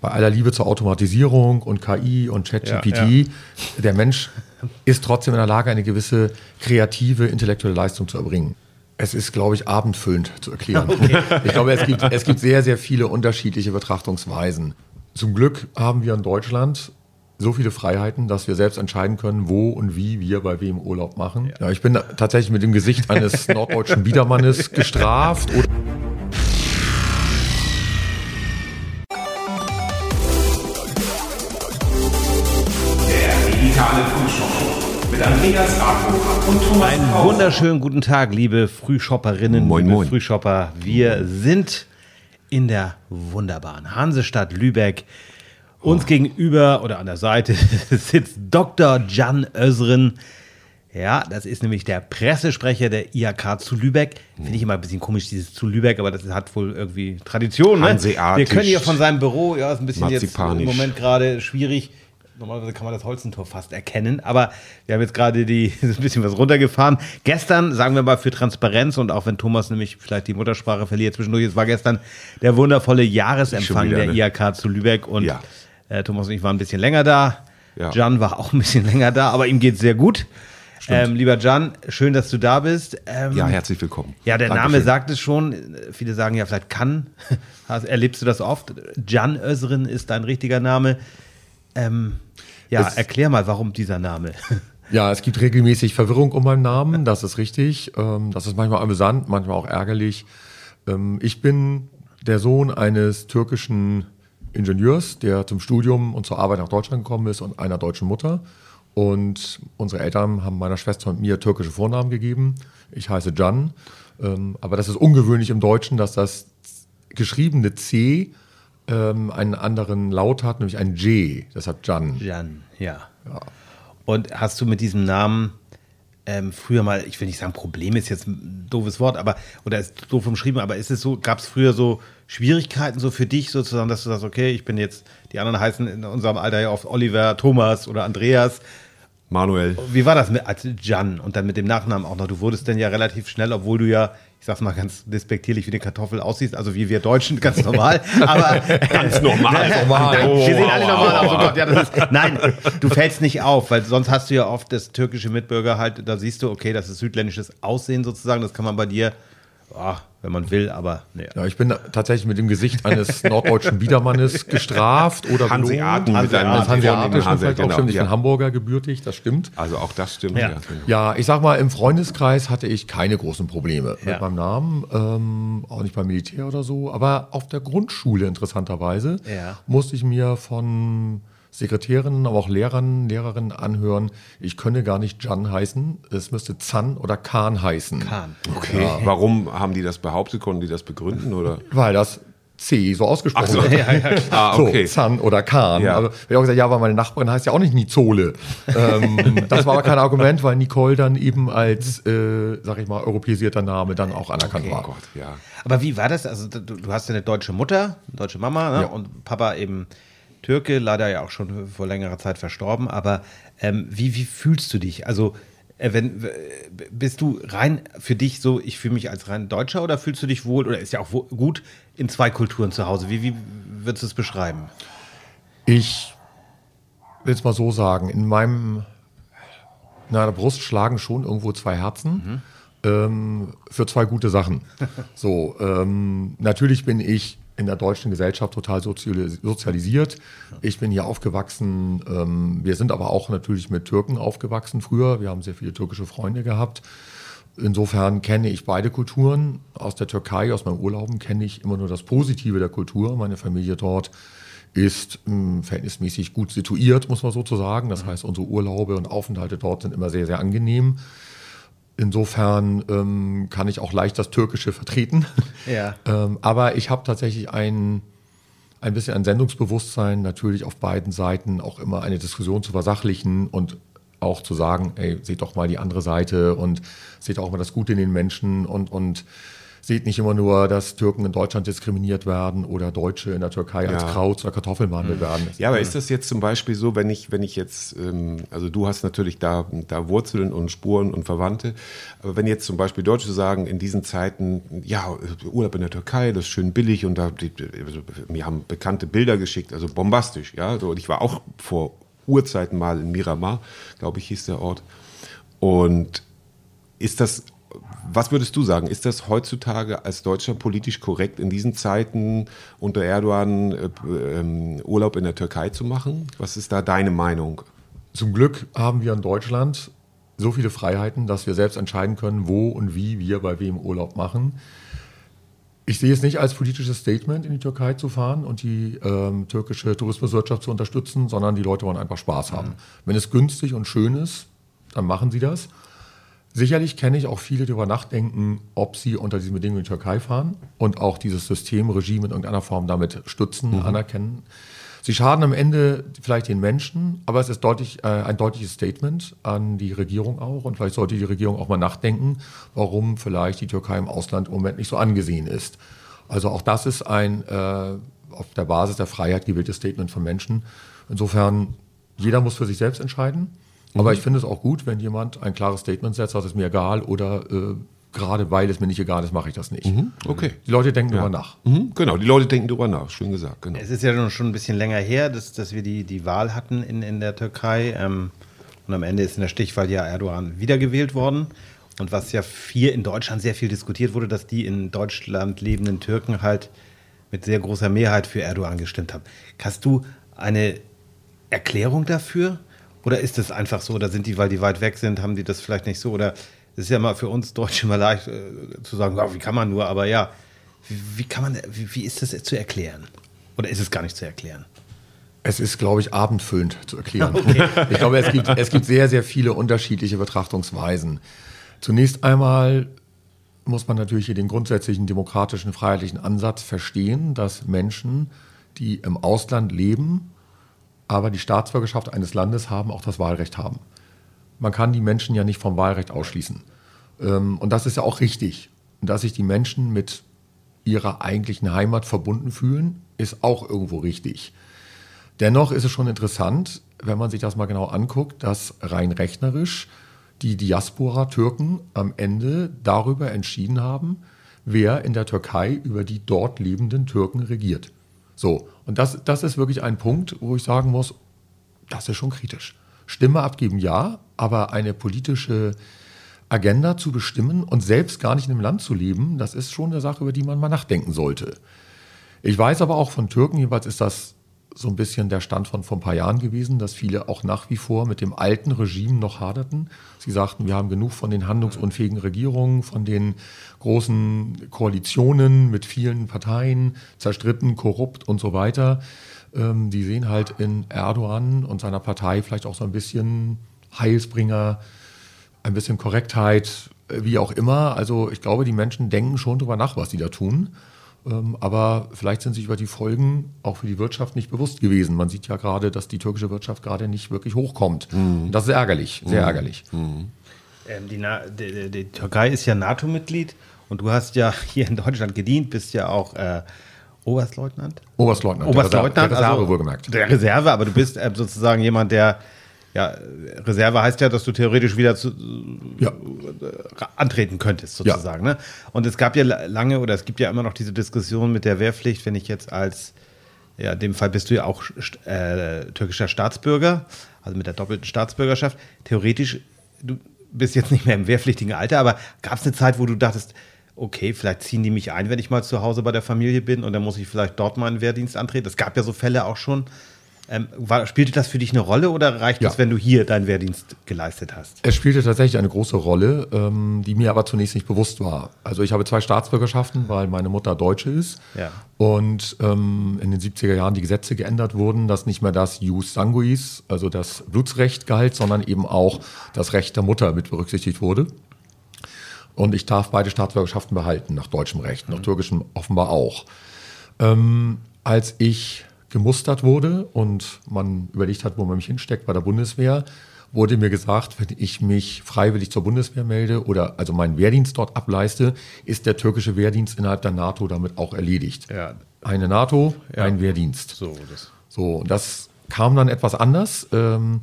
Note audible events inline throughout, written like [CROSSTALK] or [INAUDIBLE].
bei aller Liebe zur Automatisierung und KI und ChatGPT, ja, ja. der Mensch ist trotzdem in der Lage, eine gewisse kreative, intellektuelle Leistung zu erbringen. Es ist, glaube ich, abendfüllend zu erklären. [LAUGHS] Okay. Ich glaube, es gibt, es gibt sehr, sehr viele unterschiedliche Betrachtungsweisen. Zum Glück haben wir in Deutschland so viele Freiheiten, dass wir selbst entscheiden können, wo und wie wir bei wem Urlaub machen. Ja. ich bin tatsächlich mit dem Gesicht eines [LAUGHS] norddeutschen Biedermannes gestraft. Andreas Radhofer und Thomas Einen wunderschönen guten Tag, liebe Frühshopperinnen, moin, liebe moin. Frühshopper. Wir sind in der wunderbaren Hansestadt Lübeck uns gegenüber oder an der Seite [LAUGHS] sitzt Dr. Jan Özren. Ja, das ist nämlich der Pressesprecher der IHK zu Lübeck. Finde ich immer ein bisschen komisch, dieses zu Lübeck, aber das hat wohl irgendwie Tradition. Ne? Wir können hier von seinem Büro, ja, ist ein bisschen jetzt im Moment gerade schwierig. Normalerweise kann man das Holzentor fast erkennen, aber wir haben jetzt gerade die, [LAUGHS] ein bisschen was runtergefahren. Gestern, sagen wir mal für Transparenz und auch wenn Thomas nämlich vielleicht die Muttersprache verliert zwischendurch, es war gestern der wundervolle Jahresempfang wieder, der ne? IHK zu Lübeck und ja. Äh, Thomas und ich waren ein bisschen länger da. Ja. Jan war auch ein bisschen [LAUGHS] länger da, aber ihm geht es sehr gut. Ähm, lieber Jan, schön, dass du da bist. Ähm, ja, herzlich willkommen. Ja, der Dankeschön. Name sagt es schon. Viele sagen ja, vielleicht kann. [LAUGHS] Erlebst du das oft? Jan Özrin ist dein richtiger Name. Ähm, ja, es, erklär mal, warum dieser Name. [LAUGHS] Ja, es gibt regelmäßig Verwirrung um meinen Namen, das ist richtig. Ähm, das ist manchmal amüsant, manchmal auch ärgerlich. Ähm, ich bin der Sohn eines türkischen Ingenieurs, der zum Studium und zur Arbeit nach Deutschland gekommen ist und einer deutschen Mutter. Und unsere Eltern haben meiner Schwester und mir türkische Vornamen gegeben. Ich heiße Can. Ähm, aber das ist ungewöhnlich im Deutschen, dass das geschriebene C ähm, einen anderen Laut hat, nämlich ein J. Das hat Can. Can, ja. ja. Und hast du mit diesem Namen ähm, früher mal, ich will nicht sagen, Problem ist jetzt ein doofes Wort, aber, oder ist doof umschrieben, aber ist es so, gab es früher so Schwierigkeiten so für dich sozusagen, dass du sagst, okay, ich bin jetzt, die anderen heißen in unserem Alter ja oft Oliver, Thomas oder Andreas. Manuel. Wie war das mit, als Jan und dann mit dem Nachnamen auch noch? Du wurdest dann ja relativ schnell, obwohl du ja, ich sag's mal ganz despektierlich, wie eine Kartoffel aussiehst, also wie wir Deutschen, [LAUGHS] ganz normal. aber [LAUGHS] ganz normal, [LAUGHS] normal. Oh, wir sehen alle normal aus. Oh Gott, ja, das ist, nein, du fällst nicht auf, weil sonst hast du ja oft das türkische Mitbürger halt, da siehst du, okay, das ist südländisches Aussehen sozusagen, das kann man bei dir oh, wenn man will, aber nee. Ja, ich bin tatsächlich mit dem Gesicht eines [LAUGHS] norddeutschen Biedermannes gestraft oder Hanseaten mit einem Hanseatischen Hanse, genau, stimmt. Ich ja. bin Hamburger gebürtig, das stimmt. Also auch das stimmt. Ja. ja, ich sag mal, im Freundeskreis hatte ich keine großen Probleme ja. mit meinem Namen, ähm, auch nicht beim Militär oder so, aber auf der Grundschule interessanterweise musste ich mir von Sekretärinnen, aber auch Lehrern, Lehrerinnen anhören, ich könne gar nicht Jan heißen, es müsste Zan oder Kahn heißen. Kahn. Okay. Ja. Warum haben die das behauptet? Konnten die das begründen? Oder? Weil das C so ausgesprochen so. wird. Ja, ja, ah, okay. So, Zan oder Kahn. Ja. Aber ich habe auch gesagt, ja, weil meine Nachbarin heißt ja auch nicht Nizole. ähm, [LAUGHS] das war aber kein Argument, weil Nicole dann eben als, äh, sag ich mal, europäisierter Name dann auch anerkannt okay. war. Gott, ja. Aber wie war das? Also du, du hast ja eine deutsche Mutter, eine deutsche Mama ne? und Papa eben Türke, leider ja auch schon vor längerer Zeit verstorben, aber ähm, wie, wie fühlst du dich? Also, äh, wenn, bist du rein für dich so, ich fühle mich als rein Deutscher oder fühlst du dich wohl oder ist ja auch gut in zwei Kulturen zu Hause? Wie, wie würdest du es beschreiben? Ich will es mal so sagen, in meinem, in meiner Brust schlagen schon irgendwo zwei Herzen. Mhm. Ähm, für zwei gute Sachen. [LAUGHS] so, ähm, natürlich bin ich in der deutschen Gesellschaft total sozialisiert. Ich bin hier aufgewachsen. Ähm, wir sind aber auch natürlich mit Türken aufgewachsen früher. Wir haben sehr viele türkische Freunde gehabt. Insofern kenne ich beide Kulturen. Aus der Türkei, aus meinen Urlauben kenne ich immer nur das Positive der Kultur. Meine Familie dort ist ähm, verhältnismäßig gut situiert, muss man sozusagen. Das heißt, unsere Urlaube und Aufenthalte dort sind immer sehr, sehr angenehm. Insofern ähm, kann ich auch leicht das Türkische vertreten. [LAUGHS] Ja. ähm, aber ich habe tatsächlich ein, ein bisschen ein Sendungsbewusstsein, natürlich auf beiden Seiten auch immer eine Diskussion zu versachlichen und auch zu sagen, ey, seht doch mal die andere Seite und seht auch mal das Gute in den Menschen und, und seht nicht immer nur, dass Türken in Deutschland diskriminiert werden oder Deutsche in der Türkei ja. als Kraut oder Kartoffeln behandelt mhm. werden. Ja, aber ist das jetzt zum Beispiel so, wenn ich, wenn ich jetzt, ähm, also du hast natürlich da, da Wurzeln und Spuren und Verwandte, aber wenn jetzt zum Beispiel Deutsche sagen, in diesen Zeiten, ja, Urlaub in der Türkei, das ist schön billig und da, die, also, mir haben bekannte Bilder geschickt, also bombastisch, ja, so, und ich war auch vor Urzeiten mal in Miramar, glaube ich, hieß der Ort. Und ist das was würdest du sagen? Ist das heutzutage als Deutscher politisch korrekt, in diesen Zeiten unter Erdogan äh, äh, Urlaub in der Türkei zu machen? Was ist da deine Meinung? Zum Glück haben wir in Deutschland so viele Freiheiten, dass wir selbst entscheiden können, wo und wie wir bei wem Urlaub machen. Ich sehe es nicht als politisches Statement, in die Türkei zu fahren und die ähm, türkische Tourismuswirtschaft zu unterstützen, sondern die Leute wollen einfach Spaß haben. Mhm. Wenn es günstig und schön ist, dann machen sie das. Sicherlich kenne ich auch viele, die darüber nachdenken, ob sie unter diesen Bedingungen in die Türkei fahren und auch dieses System, Regime in irgendeiner Form damit stützen, mhm. anerkennen. Sie schaden am Ende vielleicht den Menschen, aber es ist deutlich, äh, ein deutliches Statement an die Regierung auch. Und vielleicht sollte die Regierung auch mal nachdenken, warum vielleicht die Türkei im Ausland im Moment nicht so angesehen ist. Also auch das ist ein äh, auf der Basis der Freiheit gewähltes Statement von Menschen. Insofern, jeder muss für sich selbst entscheiden. Aber ich finde es auch gut, wenn jemand ein klares Statement setzt, das ist mir egal oder äh, gerade weil es mir nicht egal ist, mache ich das nicht. Mhm, okay. Die Leute denken ja. darüber nach. Mhm, genau, die Leute denken darüber nach, schön gesagt. Genau. Es ist ja schon ein bisschen länger her, dass, dass wir die, die Wahl hatten in, in der Türkei. Ähm, und am Ende ist in der Stichwahl ja Erdogan wiedergewählt worden. Und was ja hier in Deutschland sehr viel diskutiert wurde, dass die in Deutschland lebenden Türken halt mit sehr großer Mehrheit für Erdogan gestimmt haben. Hast du eine Erklärung dafür? Oder ist es einfach so, oder sind die, weil die weit weg sind, haben die das vielleicht nicht so? Oder es ist ja mal für uns Deutsche mal leicht äh, zu sagen, oh, wie kann man nur, aber ja, wie, wie kann man, wie, wie, ist das zu erklären? Oder ist es gar nicht zu erklären? Es ist, glaube ich, abendfüllend zu erklären. [LAUGHS] Okay. Ich glaube, es gibt, es gibt sehr, sehr viele unterschiedliche Betrachtungsweisen. Zunächst einmal muss man natürlich hier den grundsätzlichen demokratischen, freiheitlichen Ansatz verstehen, dass Menschen, die im Ausland leben, aber die Staatsbürgerschaft eines Landes haben, auch das Wahlrecht haben. Man kann die Menschen ja nicht vom Wahlrecht ausschließen. Ähm, und das ist ja auch richtig. Und dass sich die Menschen mit ihrer eigentlichen Heimat verbunden fühlen, ist auch irgendwo richtig. Dennoch ist es schon interessant, wenn man sich das mal genau anguckt, dass rein rechnerisch die Diaspora-Türken am Ende darüber entschieden haben, wer in der Türkei über die dort lebenden Türken regiert. So, und das, das ist wirklich ein Punkt, wo ich sagen muss, das ist schon kritisch. Stimme abgeben, ja, aber eine politische Agenda zu bestimmen und selbst gar nicht in einem Land zu leben, das ist schon eine Sache, über die man mal nachdenken sollte. Ich weiß aber auch von Türken, jedenfalls ist das so ein bisschen der Stand von vor ein paar Jahren gewesen, dass viele auch nach wie vor mit dem alten Regime noch haderten. Sie sagten, wir haben genug von den handlungsunfähigen Regierungen, von den großen Koalitionen mit vielen Parteien, zerstritten, korrupt und so weiter. Ähm, die sehen halt in Erdogan und seiner Partei vielleicht auch so ein bisschen Heilsbringer, ein bisschen Korrektheit, äh, wie auch immer. Also ich glaube, die Menschen denken schon darüber nach, was sie da tun. Ähm, aber vielleicht sind sich über die Folgen auch für die Wirtschaft nicht bewusst gewesen. Man sieht ja gerade, dass die türkische Wirtschaft gerade nicht wirklich hochkommt. Mhm. Das ist ärgerlich, sehr mhm. ärgerlich. Mhm. Ähm, die, die, die, Türkei ist ja NATO-Mitglied und du hast ja [LAUGHS] hier in Deutschland gedient, bist ja auch äh, Oberstleutnant? Oberstleutnant. Oberstleutnant, der Reserve, also, wohlgemerkt. Der Reserve, aber du bist äh, sozusagen jemand, der ja, Reserve heißt ja, dass du theoretisch wieder zu, ja. antreten könntest, sozusagen. Ja. Ne? Und es gab ja lange oder es gibt ja immer noch diese Diskussion mit der Wehrpflicht, wenn ich jetzt als, ja, in dem Fall bist du ja auch äh, türkischer Staatsbürger, also mit der doppelten Staatsbürgerschaft. Theoretisch, du bist jetzt nicht mehr im wehrpflichtigen Alter, aber gab es eine Zeit, wo du dachtest, okay, vielleicht ziehen die mich ein, wenn ich mal zu Hause bei der Familie bin und dann muss ich vielleicht dort meinen Wehrdienst antreten. Es gab ja so Fälle auch schon. Ähm, war, spielte das für dich eine Rolle oder reicht ja. es, wenn du hier deinen Wehrdienst geleistet hast? Es spielte tatsächlich eine große Rolle, ähm, die mir aber zunächst nicht bewusst war. Also ich habe zwei Staatsbürgerschaften, weil meine Mutter Deutsche ist. Ja. Und ähm, in den 70er Jahren die Gesetze geändert wurden, dass nicht mehr das Jus Sanguis, also das Blutsrecht galt, sondern eben auch das Recht der Mutter mit berücksichtigt wurde. Und ich darf beide Staatsbürgerschaften behalten, nach deutschem Recht, nach mhm. türkischem offenbar auch. Ähm, als ich gemustert wurde und man überlegt hat, wo man mich hinsteckt bei der Bundeswehr, wurde mir gesagt, wenn ich mich freiwillig zur Bundeswehr melde oder also meinen Wehrdienst dort ableiste, ist der türkische Wehrdienst innerhalb der NATO damit auch erledigt. Ja. Eine NATO, ein Wehrdienst. So, das. So, und das kam dann etwas anders. Ähm,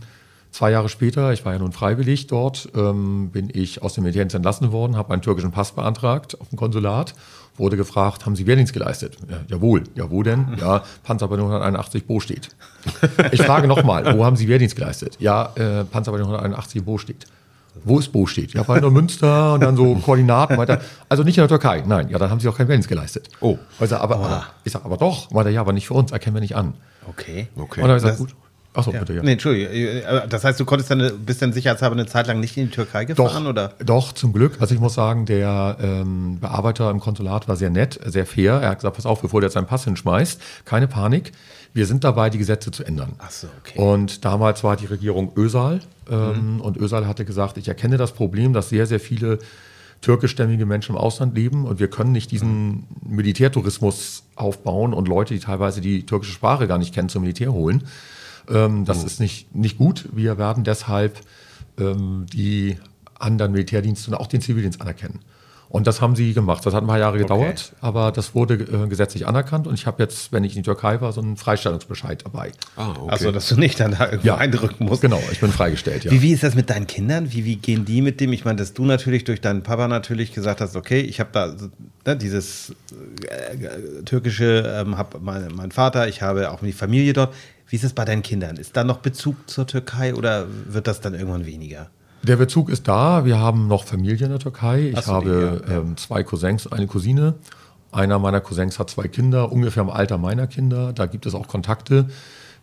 zwei Jahre später, ich war ja nun freiwillig dort, ähm, bin ich aus dem Militärdienst entlassen worden, habe einen türkischen Pass beantragt auf dem Konsulat, wurde gefragt, haben Sie Wehrdienst geleistet? Ja, jawohl. Ja, wo denn? Ja, Panzerbataillon 181 Bo steht. [LAUGHS] Ich frage nochmal, wo haben Sie Wehrdienst geleistet? Ja, äh, Panzerbataillon 181 Bo steht. Wo ist Bo steht? Ja, bei nur Münster und dann so Koordinaten weiter. Also nicht in der Türkei. Nein, ja, dann haben Sie auch keinen Wehrdienst geleistet. Oh. Also, aber, aber, ich sage, aber doch. Meinte, ja, aber nicht für uns, erkennen wir nicht an. Okay. Okay. Und dann habe ich gesagt, gut. Achso, Ja. bitte, ja. Nee, Entschuldige. äh, Das heißt, du konntest dann, bist dann sicherheitshalber eine Zeit lang nicht in die Türkei Doch, gefahren, oder? doch, zum Glück. Also ich muss sagen, der ähm, Bearbeiter im Konsulat war sehr nett, sehr fair. Er hat gesagt, pass auf, bevor du jetzt seinen Pass hinschmeißt, keine Panik. Wir sind dabei, die Gesetze zu ändern. Ach so, okay. Und damals war die Regierung Ösal. Ähm, Und Ösal hatte gesagt, ich erkenne das Problem, dass sehr, sehr viele türkischstämmige Menschen im Ausland leben und wir können nicht diesen Militärtourismus aufbauen und Leute, die teilweise die türkische Sprache gar nicht kennen, zum Militär holen. Ähm, das ist nicht, nicht gut. Wir werden deshalb ähm, die anderen Militärdienste und auch den Zivildienst anerkennen. Und das haben sie gemacht. Das hat ein paar Jahre gedauert, aber das wurde äh, gesetzlich anerkannt. Und ich habe jetzt, wenn ich in die Türkei war, so einen Freistellungsbescheid dabei. Ah, okay. Also, dass du nicht dann da irgendwo Ja. eindrücken musst. Genau, ich bin freigestellt, ja. Wie, wie ist das mit deinen Kindern? Wie, wie gehen die mit dem? Ich meine, dass du natürlich durch deinen Papa natürlich gesagt hast, okay, ich habe da ne, dieses äh, türkische, ähm, habe mein, mein Vater, ich habe auch die Familie dort. Wie ist es bei deinen Kindern? Ist da noch Bezug zur Türkei oder wird das dann irgendwann weniger? Der Bezug ist da. Wir haben noch Familie in der Türkei. Ich so, habe ja, ja. Ähm, zwei Cousins, eine Cousine. Einer meiner Cousins hat zwei Kinder, ungefähr im Alter meiner Kinder. Da gibt es auch Kontakte,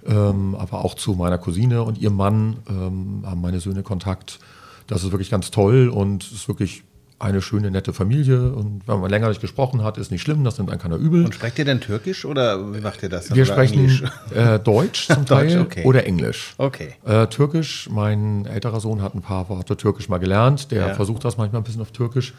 ähm, aber auch zu meiner Cousine und ihrem Mann ähm, haben meine Söhne Kontakt. Das ist wirklich ganz toll und es ist wirklich eine schöne, nette Familie. Und wenn man länger nicht gesprochen hat, ist nicht schlimm, das nimmt einen keiner übel. Und sprecht ihr denn Türkisch oder wie macht ihr das? Wir Oder sprechen äh, Deutsch [LAUGHS] zum Teil Deutsch, okay. oder Englisch. Okay. Äh, Türkisch, mein älterer Sohn hat ein paar Worte Türkisch mal gelernt. Der Ja. versucht das manchmal ein bisschen auf Türkisch.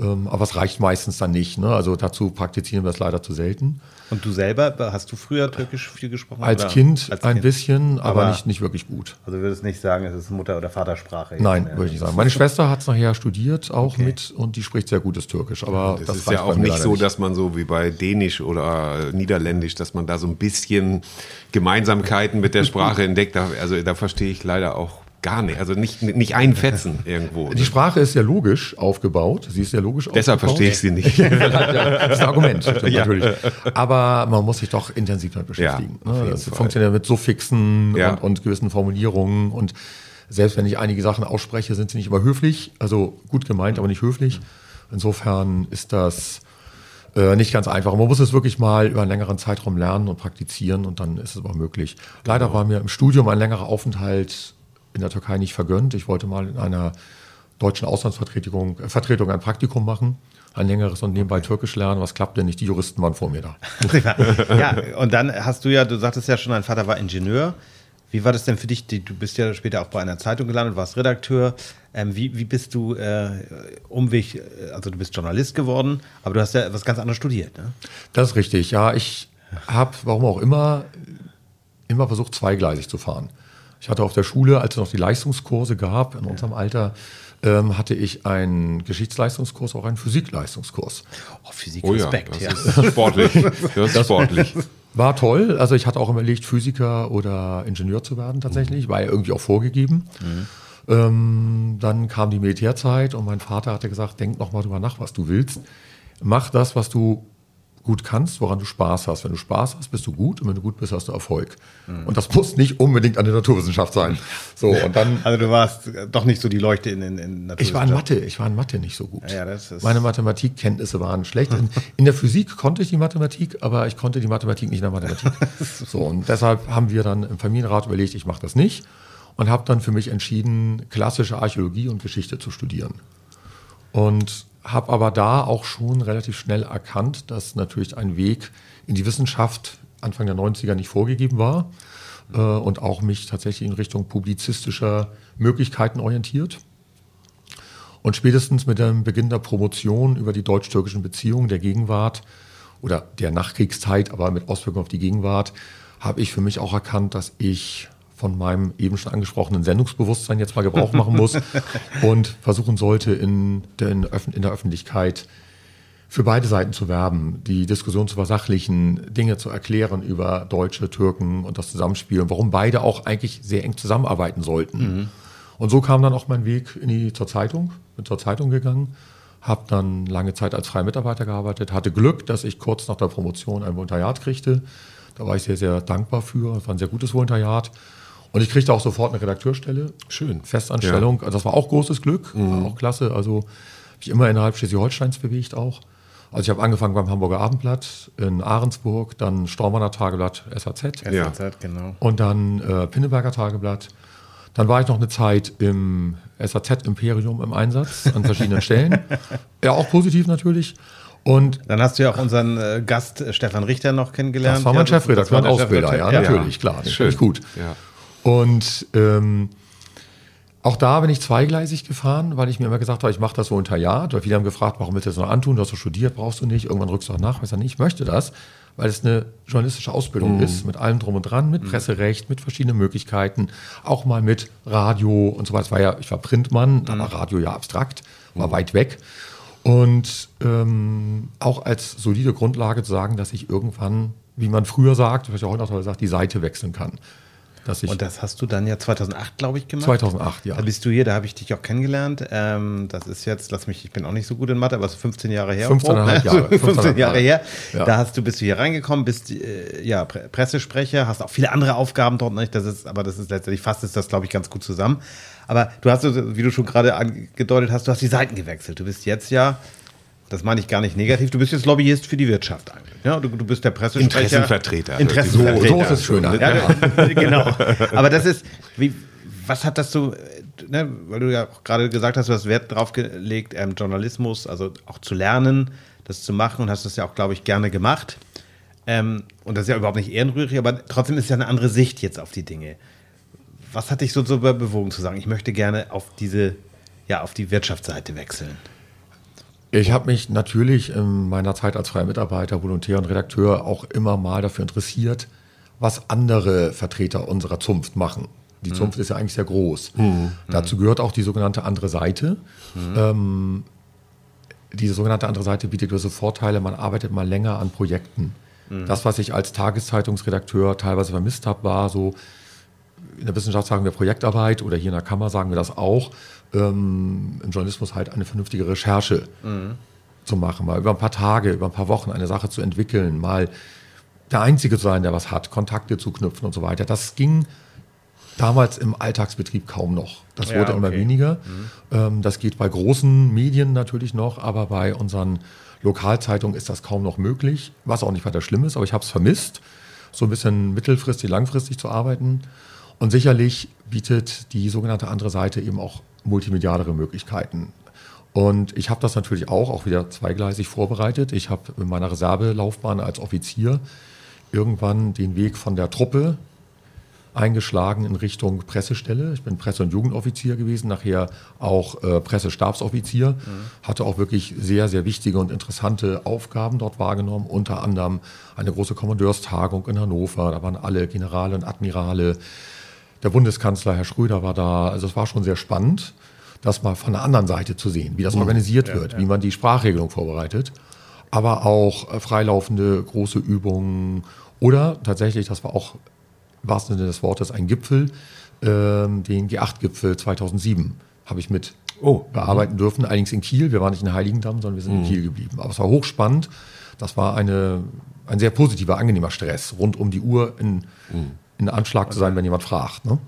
Ähm, aber es reicht meistens dann nicht. Ne? Also dazu praktizieren wir es leider zu selten. Und du selber, hast du früher Türkisch viel gesprochen? Als oder? Kind Als ein Kind. bisschen, aber, Aber- nicht, nicht wirklich gut. Also würdest nicht sagen, es ist Mutter- oder Vatersprache? Nein, ne? würde ich nicht sagen. Meine Schwester hat es nachher studiert, auch Okay. mit, und die spricht sehr gutes Türkisch. Aber Das, das, ist ja auch nicht so, dass man so wie bei Dänisch oder äh, Niederländisch, dass man da so ein bisschen Gemeinsamkeiten mit der Sprache [LAUGHS] entdeckt. Also da verstehe ich leider auch gar nicht. Also nicht, nicht ein Fetzen [LAUGHS] irgendwo. Die Sprache ist ja logisch aufgebaut. Sie ist ja logisch Deshalb aufgebaut. verstehe ich sie nicht. [LAUGHS] ja, das ist ein Argument, [LAUGHS] stimmt natürlich. Aber man muss sich doch intensiv damit beschäftigen. Ja, ne? Das Fall. funktioniert ja mit Suffixen Ja. und, und gewissen Formulierungen. Und selbst wenn ich einige Sachen ausspreche, sind sie nicht immer höflich. Also gut gemeint, aber nicht höflich. Insofern ist das äh, nicht ganz einfach. Man muss es wirklich mal über einen längeren Zeitraum lernen und praktizieren und dann ist es aber möglich. Leider war mir im Studium ein längerer Aufenthalt in der Türkei nicht vergönnt. Ich wollte mal in einer deutschen Auslandsvertretung äh, Vertretung ein Praktikum machen, ein längeres und nebenbei Türkisch lernen. Was klappte nicht? Die Juristen waren vor mir da. [LAUGHS] ja, und dann hast du ja, du sagtest ja schon, dein Vater war Ingenieur. Wie war das denn für dich? Du bist ja später auch bei einer Zeitung gelandet, warst Redakteur. Ähm, wie, wie bist du äh, Umweg, äh, also du bist Journalist geworden, aber du hast ja was ganz anderes studiert, ne? Das ist richtig. Ja, ich habe, warum auch immer, immer versucht, zweigleisig zu fahren. Ich hatte auf der Schule, als es noch die Leistungskurse gab, in unserem Alter, ähm, hatte ich einen Geschichtsleistungskurs, auch einen Physikleistungskurs. Oh, Physik, Oh ja, Respekt, das ja. ist [LAUGHS] sportlich. Das ist sportlich. War toll. Also ich hatte auch überlegt, Physiker oder Ingenieur zu werden tatsächlich. War ja irgendwie auch vorgegeben. Ähm, dann kam die Militärzeit und mein Vater hatte gesagt, denk noch mal drüber nach, was du willst. Mach das, was du gut kannst, woran du Spaß hast. Wenn du Spaß hast, bist du gut und wenn du gut bist, hast du Erfolg. Und das muss nicht unbedingt eine Naturwissenschaft sein. So, und dann Also du warst doch nicht so die Leuchte in, in, in ich war in Naturwissenschaft. Mathe, ich war in Mathe nicht so gut. Ja, das ist- Meine Mathematikkenntnisse waren schlecht. In, in der Physik konnte ich die Mathematik, aber ich konnte die Mathematik nicht in der Mathematik. [LAUGHS] So, und deshalb haben wir dann im Familienrat überlegt, ich mache das nicht und habe dann für mich entschieden, klassische Archäologie und Geschichte zu studieren. Und habe aber da auch schon relativ schnell erkannt, dass natürlich ein Weg in die Wissenschaft Anfang der 90er nicht vorgegeben war äh, und auch mich tatsächlich in Richtung publizistischer Möglichkeiten orientiert. Und spätestens mit dem Beginn der Promotion über die deutsch-türkischen Beziehungen der Gegenwart oder der Nachkriegszeit, aber mit Auswirkungen auf die Gegenwart, habe ich für mich auch erkannt, dass ich von meinem eben schon angesprochenen Sendungsbewusstsein jetzt mal Gebrauch machen muss [LAUGHS] und versuchen sollte, in der, in der Öffentlichkeit für beide Seiten zu werben, die Diskussion zu versachlichen, Dinge zu erklären über Deutsche, Türken und das Zusammenspiel und warum beide auch eigentlich sehr eng zusammenarbeiten sollten. Mhm. Und so kam dann auch mein Weg in die, zur Zeitung, bin zur Zeitung gegangen, habe dann lange Zeit als freier Mitarbeiter gearbeitet, hatte Glück, dass ich kurz nach der Promotion ein Volontariat kriegte. Da war ich sehr, sehr dankbar für. Es war ein sehr gutes Volontariat. Und ich kriegte auch sofort eine Redakteurstelle. Schön. Festanstellung. Ja. Also das war auch großes Glück, mhm. auch klasse. Also habe ich immer innerhalb Schleswig-Holsteins bewegt auch. Also ich habe angefangen beim Hamburger Abendblatt in Ahrensburg, dann Stormanner Tageblatt SAZ. SAZ, genau. Und dann äh, Pinneberger Tageblatt. Dann war ich noch eine Zeit im SAZ-Imperium im Einsatz an verschiedenen [LAUGHS] Stellen. ja, auch positiv natürlich. Und dann hast du ja auch unseren äh, Gast äh, Stefan Richter noch kennengelernt. Das war mein ja, Chefredakteur und Ausbilder, ja, ja, natürlich, klar. Schön. gut. Ja. Und ähm, auch da bin ich zweigleisig gefahren, weil ich mir immer gesagt habe, ich mache das so unter Jahr. Weil viele haben gefragt, warum willst du das noch antun? Du hast doch studiert, brauchst du nicht. Irgendwann rückst du auch nach. Ich sage, ich möchte das, weil es eine journalistische Ausbildung mhm. ist, mit allem drum und dran, mit mhm. Presserecht, mit verschiedenen Möglichkeiten, auch mal mit Radio und so weiter. war ja, ich war Printmann, da war mhm. Radio ja abstrakt, war mhm. weit weg. Und ähm, auch als solide Grundlage zu sagen, dass ich irgendwann, wie man früher sagt, was ich auch heute noch sagt, die Seite wechseln kann. Und das hast du dann ja 2008, glaube ich, gemacht. 2008, ja. Da bist du hier, da habe ich dich auch kennengelernt. Ähm, das ist jetzt, lass mich, ich bin auch nicht so gut in Mathe, aber es ist 15 Jahre her. 15 Jahre, Jahre, 15 Jahre her. Ja. Da hast du, bist du hier reingekommen, bist äh, ja Pressesprecher, hast auch viele andere Aufgaben dort nicht. Das ist, aber das ist letztendlich fast ist das, glaube ich, ganz gut zusammen. Aber du hast, wie du schon gerade angedeutet hast, du hast die Seiten gewechselt. Du bist jetzt ja, das meine ich gar nicht negativ, du bist jetzt Lobbyist für die Wirtschaft eigentlich. Ja, du, du bist der Pressesprecher. Interessenvertreter. Interessenvertreter. So, so ist es schöner. Ja, [LAUGHS] genau. Aber das ist, wie, was hat das so, ne, weil du ja auch gerade gesagt hast, du hast Wert drauf gelegt, ähm, Journalismus, also auch zu lernen, das zu machen und hast das ja auch, glaube ich, gerne gemacht. Ähm, und das ist ja überhaupt nicht ehrenrührig, aber trotzdem ist ja eine andere Sicht jetzt auf die Dinge was hat dich so, so bewogen zu sagen, ich möchte gerne auf diese, ja, auf die Wirtschaftsseite wechseln? Ich habe mich natürlich in meiner Zeit als freier Mitarbeiter, Volontär und Redakteur auch immer mal dafür interessiert, was andere Vertreter unserer Zunft machen. Die mhm. Zunft ist ja eigentlich sehr groß. Mhm. Dazu gehört auch die sogenannte andere Seite. Mhm. Ähm, diese sogenannte andere Seite bietet gewisse Vorteile. Man arbeitet mal länger an Projekten. Mhm. Das, was ich als Tageszeitungsredakteur teilweise vermisst habe, war so in der Wissenschaft sagen wir Projektarbeit oder hier in der Kammer sagen wir das auch, ähm, im Journalismus halt eine vernünftige Recherche mhm. zu machen, mal über ein paar Tage, über ein paar Wochen eine Sache zu entwickeln, mal der Einzige zu sein, der was hat, Kontakte zu knüpfen und so weiter. Das ging damals im Alltagsbetrieb kaum noch. Das ja, wurde okay. immer weniger. Mhm. Ähm, das geht bei großen Medien natürlich noch, aber bei unseren Lokalzeitungen ist das kaum noch möglich, was auch nicht weiter schlimm ist, aber ich habe es vermisst, so ein bisschen mittelfristig, langfristig zu arbeiten. Und sicherlich bietet die sogenannte andere Seite eben auch multimedialere Möglichkeiten. Und ich habe das natürlich auch, auch wieder zweigleisig vorbereitet. Ich habe in meiner Reservelaufbahn als Offizier irgendwann den Weg von der Truppe eingeschlagen in Richtung Pressestelle. Ich bin Presse- und Jugendoffizier gewesen, nachher auch äh, Pressestabsoffizier. Mhm. Hatte auch wirklich sehr, sehr wichtige und interessante Aufgaben dort wahrgenommen. Unter anderem eine große Kommandeurstagung in Hannover. Da waren alle Generale und Admirale der Bundeskanzler, Herr Schröder, war da. Also es war schon sehr spannend, das mal von der anderen Seite zu sehen, wie das mhm. organisiert ja, wird, ja. wie man die Sprachregelung vorbereitet. Aber auch äh, freilaufende große Übungen oder tatsächlich, das war auch im wahrsten Sinne des Wortes ein Gipfel, ähm, den G8-Gipfel 2007 habe ich mit oh. bearbeiten mhm. dürfen. Allerdings in Kiel. Wir waren nicht in Heiligendamm, sondern wir sind mhm. in Kiel geblieben. Aber es war hochspannend. Das war eine, ein sehr positiver, angenehmer Stress rund um die Uhr in mhm in Anschlag zu sein, wenn jemand fragt. Ne?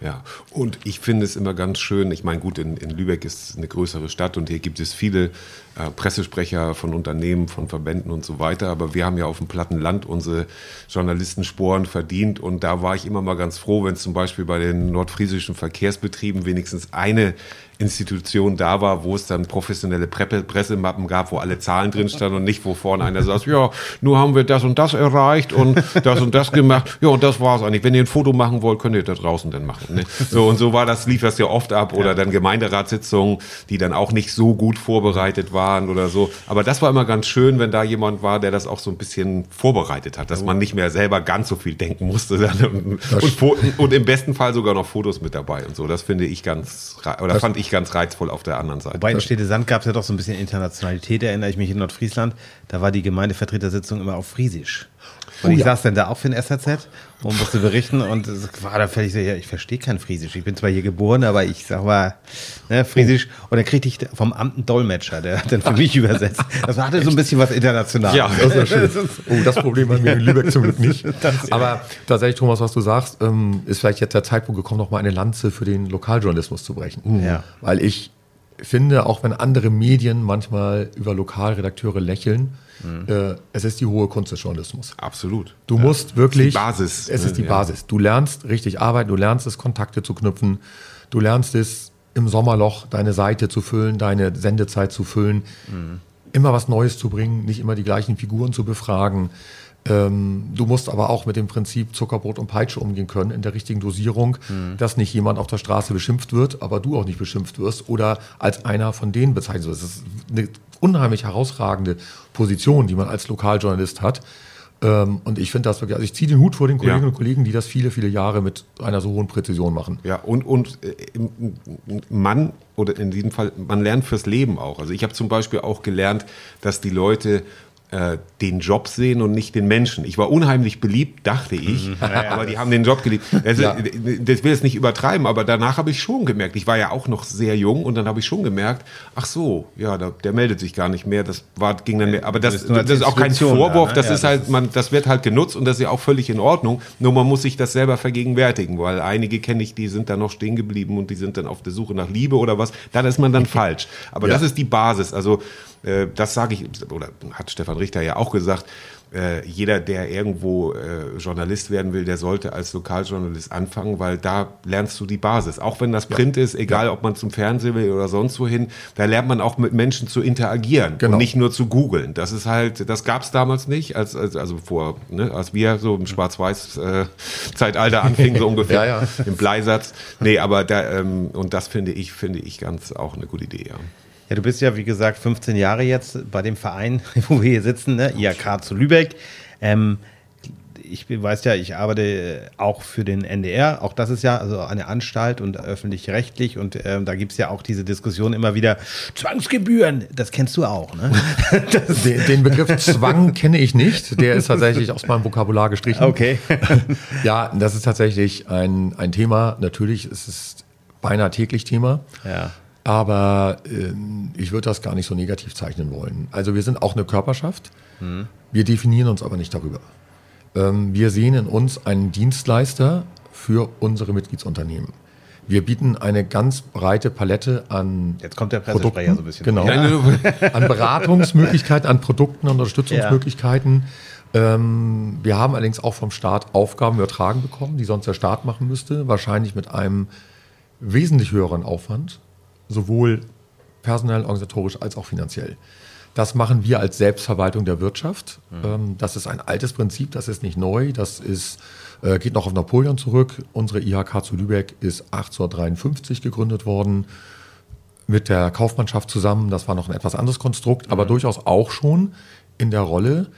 Ja, und ich finde es immer ganz schön, ich meine, gut, in, in Lübeck ist eine größere Stadt und hier gibt es viele äh, Pressesprecher von Unternehmen, von Verbänden und so weiter, aber wir haben ja auf dem platten Land unsere Journalistensporen verdient und da war ich immer mal ganz froh, wenn es zum Beispiel bei den nordfriesischen Verkehrsbetrieben wenigstens eine Institution da war, wo es dann professionelle Pre Pressemappen gab, wo alle Zahlen drin standen und nicht, wo vorne einer sagt, ja, nur haben wir das und das erreicht und das und das gemacht. Ja, und das war es eigentlich. Wenn ihr ein Foto machen wollt, könnt ihr da draußen dann machen. Ne? So und so war das, lief das ja oft ab oder dann Gemeinderatssitzungen, die dann auch nicht so gut vorbereitet waren oder so. Aber das war immer ganz schön, wenn da jemand war, der das auch so ein bisschen vorbereitet hat, dass man nicht mehr selber ganz so viel denken musste und, und, und im besten Fall sogar noch Fotos mit dabei und so. Das finde ich ganz, oder fand ich ganz reizvoll auf der anderen Seite. Wobei in Städte Sand gab es ja doch so ein bisschen Internationalität, erinnere ich mich in Nordfriesland. Da war die Gemeindevertretersitzung immer auf Friesisch. Und oh, ich ja. saß dann da auch für den SAZ und musste berichten und es war da völlig so, ja, ich verstehe kein Friesisch. Ich bin zwar hier geboren, aber ich sag mal, ne, Friesisch. Und dann kriegte ich vom Amt einen Dolmetscher, der hat dann für [LAUGHS] mich übersetzt. Das hatte so ein bisschen was Internationales. Ja, das ist schön. [LAUGHS] Oh, das Problem haben wir in Lübeck zum Glück nicht. [LAUGHS] aber tatsächlich, Thomas, was du sagst, ähm, ist vielleicht jetzt der Zeitpunkt gekommen, noch mal eine Lanze für den Lokaljournalismus zu brechen. Ja. Weil ich finde, auch wenn andere Medien manchmal über Lokalredakteure lächeln, mhm. äh, es ist die hohe Kunst des Journalismus. Absolut. Du ja. musst wirklich. Die Basis. Es ist die ja. Basis. Du lernst richtig arbeiten, du lernst es, Kontakte zu knüpfen, du lernst es, im Sommerloch deine Seite zu füllen, deine Sendezeit zu füllen, mhm. immer was Neues zu bringen, nicht immer die gleichen Figuren zu befragen. Ähm, du musst aber auch mit dem Prinzip Zuckerbrot und Peitsche umgehen können in der richtigen Dosierung, mhm. dass nicht jemand auf der Straße beschimpft wird, aber du auch nicht beschimpft wirst oder als einer von denen bezeichnet wirst. Das ist eine unheimlich herausragende Position, die man als Lokaljournalist hat. Ähm, und ich finde das wirklich, also ich ziehe den Hut vor den Kolleginnen ja. und Kollegen, die das viele, viele Jahre mit einer so hohen Präzision machen. Ja, und, und äh, man, oder in diesem Fall, man lernt fürs Leben auch. Also ich habe zum Beispiel auch gelernt, dass die Leute äh, den Job sehen und nicht den Menschen. Ich war unheimlich beliebt, dachte ich, mhm. aber die haben den Job geliebt. Also, ja. Das will es nicht übertreiben, aber danach habe ich schon gemerkt, ich war ja auch noch sehr jung und dann habe ich schon gemerkt, ach so, ja, der, der meldet sich gar nicht mehr, das war, ging dann mehr. Aber das, das, das ist auch kein Vorwurf, da, ne? das ja, ist halt, man, das wird halt genutzt und das ist ja auch völlig in Ordnung, nur man muss sich das selber vergegenwärtigen, weil einige kenne ich, die sind da noch stehen geblieben und die sind dann auf der Suche nach Liebe oder was, dann ist man dann [LAUGHS] falsch. Aber ja. das ist die Basis, also das sage ich, oder hat Stefan Richter ja auch gesagt, äh, jeder, der irgendwo äh, Journalist werden will, der sollte als Lokaljournalist anfangen, weil da lernst du die Basis. Auch wenn das Print ja. ist, egal ja. ob man zum Fernsehen will oder sonst wohin, da lernt man auch mit Menschen zu interagieren genau. und nicht nur zu googeln. Das ist halt, das gab es damals nicht, als, als, also vor, ne, als wir so im Schwarz-Weiß-Zeitalter äh, anfingen, so [LAUGHS] ungefähr, ja, im Bleisatz. Nee, aber da, ähm, und das finde ich, finde ich ganz auch eine gute Idee, ja. Ja, du bist ja, wie gesagt, 15 Jahre jetzt bei dem Verein, [LAUGHS] wo wir hier sitzen, ne? IAK zu Lübeck. Ähm, ich weiß ja, ich arbeite auch für den NDR. Auch das ist ja also eine Anstalt und öffentlich-rechtlich. Und ähm, da gibt es ja auch diese Diskussion immer wieder: Zwangsgebühren, das kennst du auch, ne? [LAUGHS] den, den, Begriff Zwang kenne ich nicht. Der ist tatsächlich aus meinem Vokabular gestrichen. Okay. [LAUGHS] ja, das ist tatsächlich ein, ein Thema. Natürlich ist es beinahe täglich Thema. Ja. Aber äh, ich würde das gar nicht so negativ zeichnen wollen. Also wir sind auch eine Körperschaft. Mhm. Wir definieren uns aber nicht darüber. Ähm, wir sehen in uns einen Dienstleister für unsere Mitgliedsunternehmen. Wir bieten eine ganz breite Palette an Jetzt kommt der Produkten, so ein bisschen. Genau. Ja. [LAUGHS] an Beratungsmöglichkeiten, an Produkten, an Unterstützungsmöglichkeiten. Ja. Ähm, wir haben allerdings auch vom Staat Aufgaben übertragen bekommen, die sonst der Staat machen müsste. Wahrscheinlich mit einem wesentlich höheren Aufwand sowohl personell, organisatorisch als auch finanziell. Das machen wir als Selbstverwaltung der Wirtschaft. Mhm. Das ist ein altes Prinzip, das ist nicht neu, das ist, äh, geht noch auf Napoleon zurück. Unsere IHK zu Lübeck ist 1853 gegründet worden mit der Kaufmannschaft zusammen. Das war noch ein etwas anderes Konstrukt, mhm. aber durchaus auch schon in der Rolle,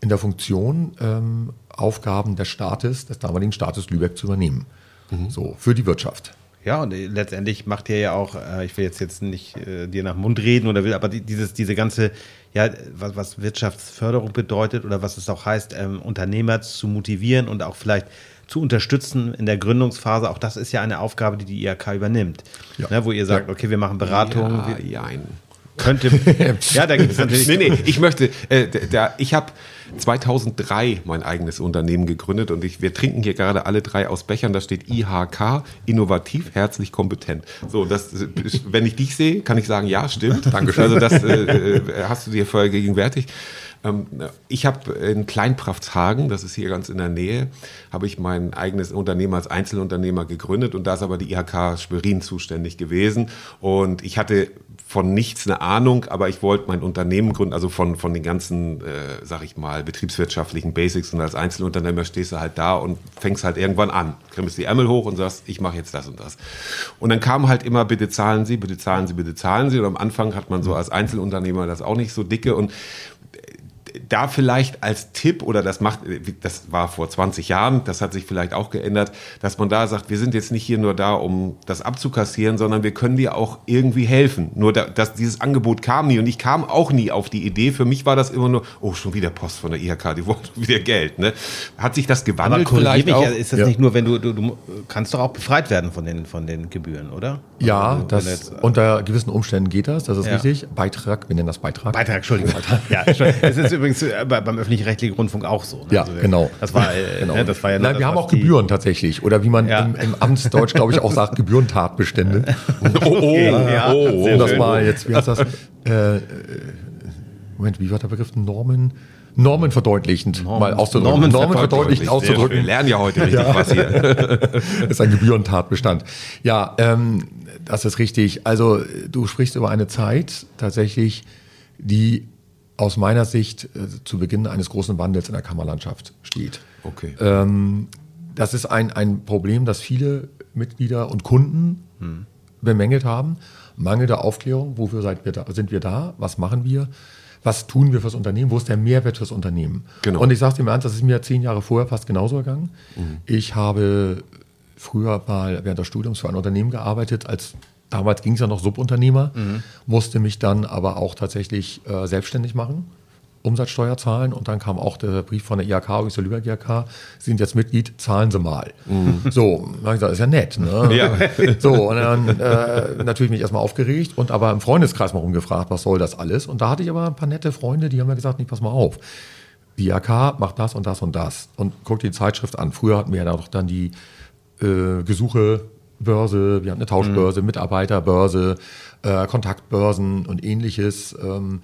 in der Funktion, ähm, Aufgaben des Staates, des damaligen Staates Lübeck zu übernehmen. Mhm. So, für die Wirtschaft. Ja, und letztendlich macht ihr ja auch, äh, ich will jetzt, jetzt nicht äh, dir nach Mund reden oder will, aber dieses, diese ganze, ja, was, was Wirtschaftsförderung bedeutet oder was es auch heißt, ähm, Unternehmer zu motivieren und auch vielleicht zu unterstützen in der Gründungsphase, auch das ist ja eine Aufgabe, die die IHK übernimmt. Ja. Ne, wo ihr sagt, okay, wir machen Beratungen. Ja, ja, könnte. [LAUGHS] ja, da gibt es natürlich. Nee, nee, ich möchte, äh, da, ich habe 2003 mein eigenes Unternehmen gegründet und ich, wir trinken hier gerade alle drei aus Bechern. Da steht IHK, innovativ, herzlich kompetent. So, das, wenn ich dich sehe, kann ich sagen, ja, stimmt. Dankeschön. Also das äh, äh hast du dir vorher gegenwärtig. Ähm, ich habe in Kleinpraftshagen, das ist hier ganz in der Nähe, habe ich mein eigenes Unternehmen als Einzelunternehmer gegründet und da ist aber die IHK Schwerin zuständig gewesen. Und ich hatte von nichts eine Ahnung, aber ich wollte mein Unternehmen gründen, also von, von den ganzen, äh, sag ich mal, mal, betriebswirtschaftlichen Basics und als Einzelunternehmer stehst du halt da und fängst halt irgendwann an. Krimmst die Ärmel hoch und sagst, ich mache jetzt das und das. Und dann kam halt immer, bitte zahlen Sie, bitte zahlen Sie, bitte zahlen Sie. Und am Anfang hat man so als Einzelunternehmer das auch nicht so dicke und da vielleicht als Tipp, oder das macht, das war vor 20 Jahren, das hat sich vielleicht auch geändert, dass man da sagt, wir sind jetzt nicht hier nur da, um das abzukassieren, sondern wir können dir auch irgendwie helfen. Nur da, dass dieses Angebot kam nie und ich kam auch nie auf die Idee. Für mich war das immer nur, oh, schon wieder Post von der IHK, die [LAUGHS] wollen wieder Geld. Ne? Hat sich das gewandelt Aber vielleicht mich, auch? ist das Ja. nicht nur, wenn du, du, du kannst doch auch befreit werden von den, von den Gebühren, oder? Ja, Also, das, jetzt- unter gewissen Umständen geht das, das ist Ja. richtig. Beitrag, wir nennen das Beitrag. Beitrag, Entschuldigung. [LAUGHS] Ja, Entschuldigung. Es ist übrigens äh, bei- beim öffentlich-rechtlichen Rundfunk auch so. ne? Ja, genau. Das war, äh, [LAUGHS] Genau. ne, das war ja Nein, das, wir haben auch Gebühren tatsächlich. Oder wie man Ja. im, im Amtsdeutsch, glaube ich, auch sagt, Gebührentatbestände. [LAUGHS] oh, oh, Ja, oh, sehr um das schön. mal jetzt, wie heißt das? Äh, äh, Moment, wie war der Begriff? Normen? Normen verdeutlichend mal auszudrücken. Normen Normen verdeutlichend schön. Wir auszudrücken. lernen ja heute richtig was hier. [LAUGHS] ist ein Gebührentatbestand. Ja, ähm, das ist richtig. Also du sprichst über eine Zeit tatsächlich, die aus meiner Sicht äh, zu Beginn eines großen Wandels in der Kammerlandschaft steht. Okay. Ähm, das ist ein, ein Problem, das viele Mitglieder und Kunden bemängelt haben. Mangelnde Aufklärung, wofür wir da, sind wir da, was machen wir, was tun wir fürs Unternehmen, wo ist der Mehrwert fürs Unternehmen. Genau. Und ich sage dir im Ernst, das ist mir zehn Jahre vorher fast genauso ergangen. Ich habe früher mal während des Studiums für ein Unternehmen gearbeitet, als damals ging es ja noch Subunternehmer, musste mich dann aber auch tatsächlich äh, selbstständig machen. Umsatzsteuer zahlen und dann kam auch der Brief von der IHK, übrigens der Lübeck IHK, Sie sind jetzt Mitglied, zahlen Sie mal. So, dann ich gesagt, ist ja nett. Ne? [LAUGHS] Ja. So, und dann äh, natürlich mich erstmal aufgeregt und aber im Freundeskreis mal rumgefragt, was soll das alles? Und da hatte ich aber ein paar nette Freunde, die haben mir gesagt, nee, pass mal auf. Die IHK macht das und das und das. Und guck dir die Zeitschrift an. Früher hatten wir ja doch dann die äh, Gesuchebörse, wir hatten eine Tauschbörse, Mitarbeiterbörse, äh, Kontaktbörsen und ähnliches. Ähm,